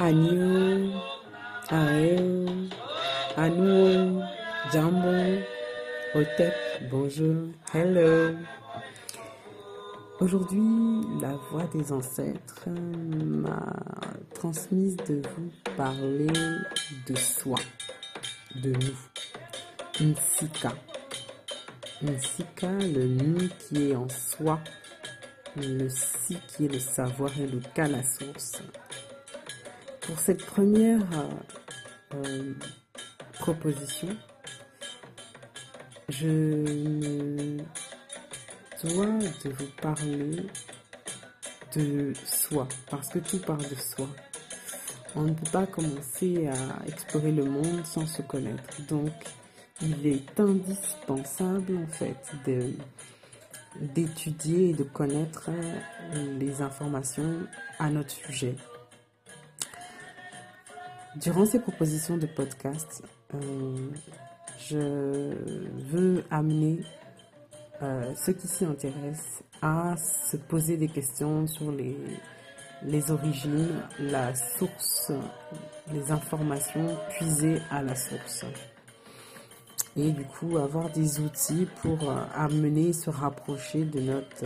Anio, Aeo, Anuo, Jambo, Otep, bonjour, hello. Aujourd'hui, la voix des ancêtres m'a transmise de vous parler de soi, de nous, une sika. Une sika, le nous qui est en soi, le si qui est le savoir et le ka la source. Pour cette première euh, proposition, je dois de vous parler de soi, parce que tout part de soi. On ne peut pas commencer à explorer le monde sans se connaître. Donc, il est indispensable en fait d'étudier et de connaître les informations à notre sujet. Durant ces propositions de podcast, euh, je veux amener euh, ceux qui s'y intéressent à se poser des questions sur les, les origines, la source, les informations puisées à la source. Et du coup, avoir des outils pour euh, amener, se rapprocher de notre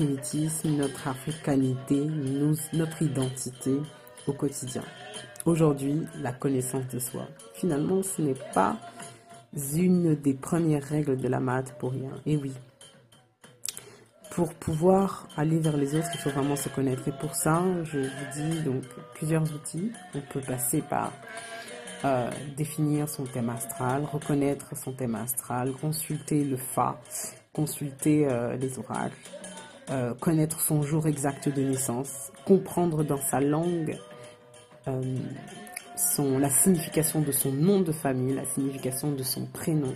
notre africanité, notre identité au quotidien. Aujourd'hui, la connaissance de soi. Finalement, ce n'est pas une des premières règles de la maths pour rien. Et oui, pour pouvoir aller vers les autres, il faut vraiment se connaître. Et pour ça, je vous dis donc plusieurs outils. On peut passer par euh, définir son thème astral, reconnaître son thème astral, consulter le Fa, consulter euh, les oracles, euh, connaître son jour exact de naissance, comprendre dans sa langue son, la signification de son nom de famille, la signification de son prénom,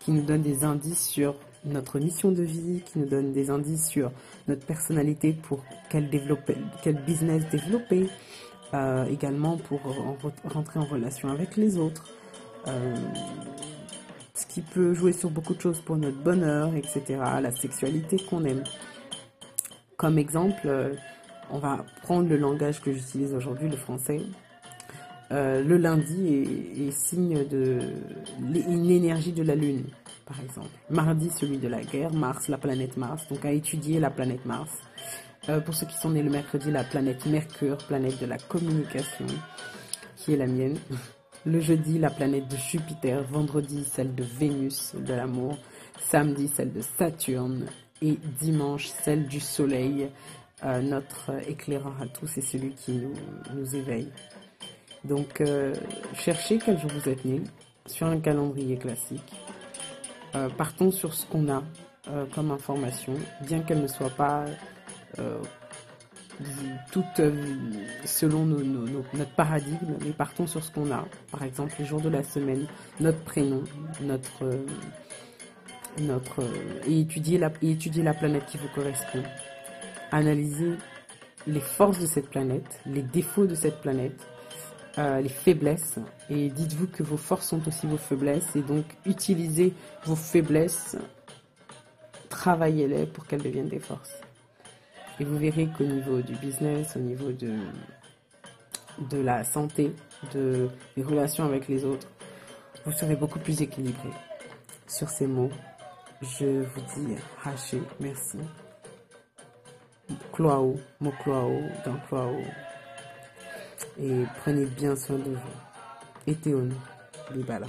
qui nous donne des indices sur notre mission de vie, qui nous donne des indices sur notre personnalité pour quel, développer, quel business développer, euh, également pour rentrer en relation avec les autres, euh, ce qui peut jouer sur beaucoup de choses pour notre bonheur, etc., la sexualité qu'on aime. Comme exemple, euh, on va prendre le langage que j'utilise aujourd'hui, le français. Euh, le lundi est, signe de une énergie de la lune, par exemple. Mardi, celui de la guerre. Mars, la planète Mars. Donc à étudier la planète Mars. Euh, pour ceux qui sont nés le mercredi, la planète Mercure, planète de la communication, qui est la mienne. Le jeudi, la planète de Jupiter. Vendredi, celle de Vénus, de l'amour. Samedi, celle de Saturne. Et dimanche, celle du Soleil. Euh, notre éclaireur à tous et celui qui nous, éveille. Donc, euh, cherchez quel jour vous êtes né sur un calendrier classique. Euh, partons sur ce qu'on a comme information, bien qu'elle ne soit pas toute selon notre paradigme, mais partons sur ce qu'on a. Par exemple, les jours de la semaine, notre prénom, notre la et étudier la planète qui vous correspond. Analyser les forces de cette planète, les défauts de cette planète euh, les faiblesses et dites-vous que vos forces sont aussi vos faiblesses et donc utilisez vos faiblesses, travaillez-les pour qu'elles deviennent des forces. Et vous verrez qu'au niveau du business, au niveau de, de la santé, de, des relations avec les autres, vous serez beaucoup plus équilibré. Sur ces mots, je vous dis haché, merci. Cloao, mot cloao, dans cloao et prenez bien soin de vous. Et Théon, Libala.